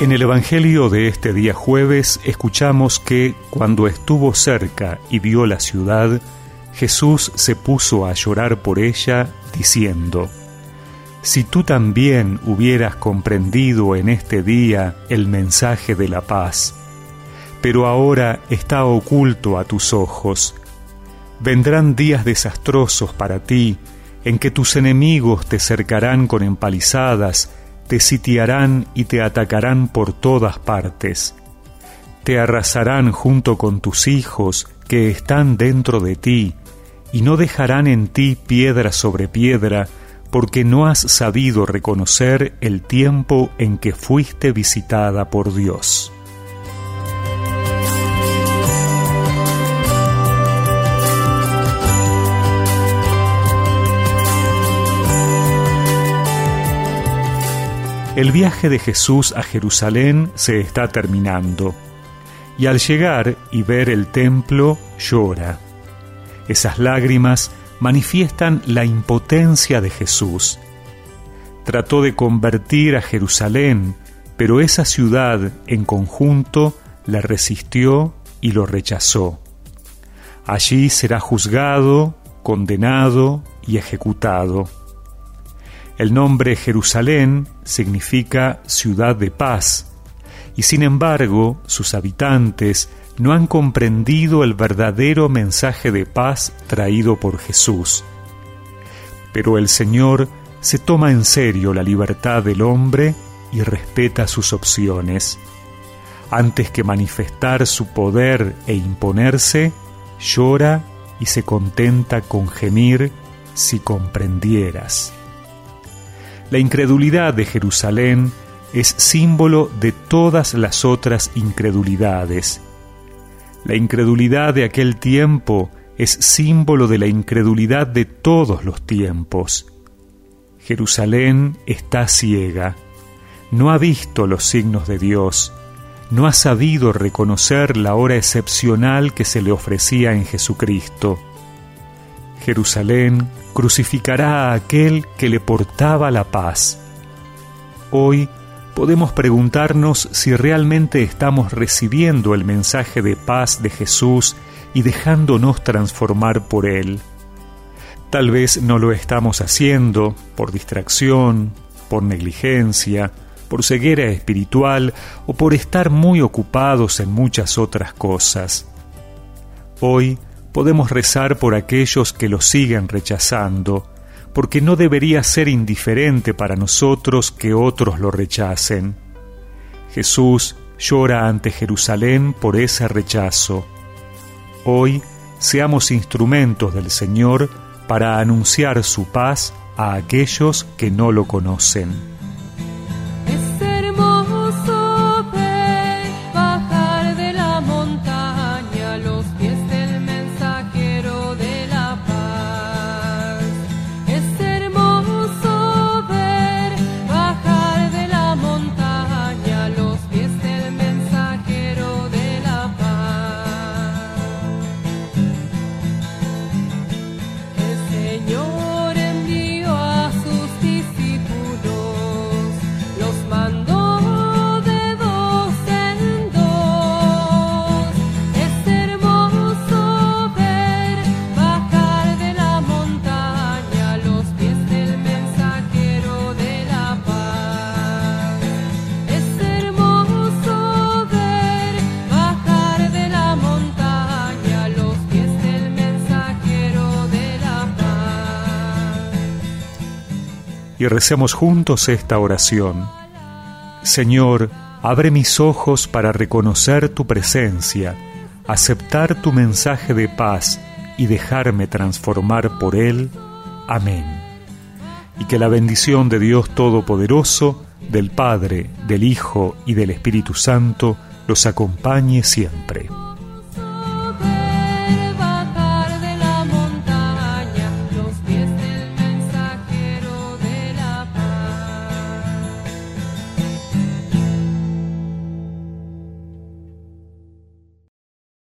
En el Evangelio de este día jueves escuchamos que cuando estuvo cerca y vio la ciudad, Jesús se puso a llorar por ella, diciendo, Si tú también hubieras comprendido en este día el mensaje de la paz, pero ahora está oculto a tus ojos, vendrán días desastrosos para ti, en que tus enemigos te cercarán con empalizadas, te sitiarán y te atacarán por todas partes. Te arrasarán junto con tus hijos que están dentro de ti, y no dejarán en ti piedra sobre piedra, porque no has sabido reconocer el tiempo en que fuiste visitada por Dios. El viaje de Jesús a Jerusalén se está terminando, y al llegar y ver el templo llora. Esas lágrimas manifiestan la impotencia de Jesús. Trató de convertir a Jerusalén, pero esa ciudad en conjunto la resistió y lo rechazó. Allí será juzgado, condenado y ejecutado. El nombre Jerusalén significa ciudad de paz, y sin embargo sus habitantes no han comprendido el verdadero mensaje de paz traído por Jesús. Pero el Señor se toma en serio la libertad del hombre y respeta sus opciones. Antes que manifestar su poder e imponerse, llora y se contenta con gemir si comprendieras. La incredulidad de Jerusalén es símbolo de todas las otras incredulidades. La incredulidad de aquel tiempo es símbolo de la incredulidad de todos los tiempos. Jerusalén está ciega, no ha visto los signos de Dios, no ha sabido reconocer la hora excepcional que se le ofrecía en Jesucristo. Jerusalén crucificará a aquel que le portaba la paz. Hoy podemos preguntarnos si realmente estamos recibiendo el mensaje de paz de Jesús y dejándonos transformar por él. Tal vez no lo estamos haciendo por distracción, por negligencia, por ceguera espiritual o por estar muy ocupados en muchas otras cosas. Hoy podemos rezar por aquellos que lo siguen rechazando, porque no debería ser indiferente para nosotros que otros lo rechacen. Jesús llora ante Jerusalén por ese rechazo. Hoy seamos instrumentos del Señor para anunciar su paz a aquellos que no lo conocen. Y recemos juntos esta oración. Señor, abre mis ojos para reconocer tu presencia, aceptar tu mensaje de paz y dejarme transformar por él. Amén. Y que la bendición de Dios Todopoderoso, del Padre, del Hijo y del Espíritu Santo los acompañe siempre.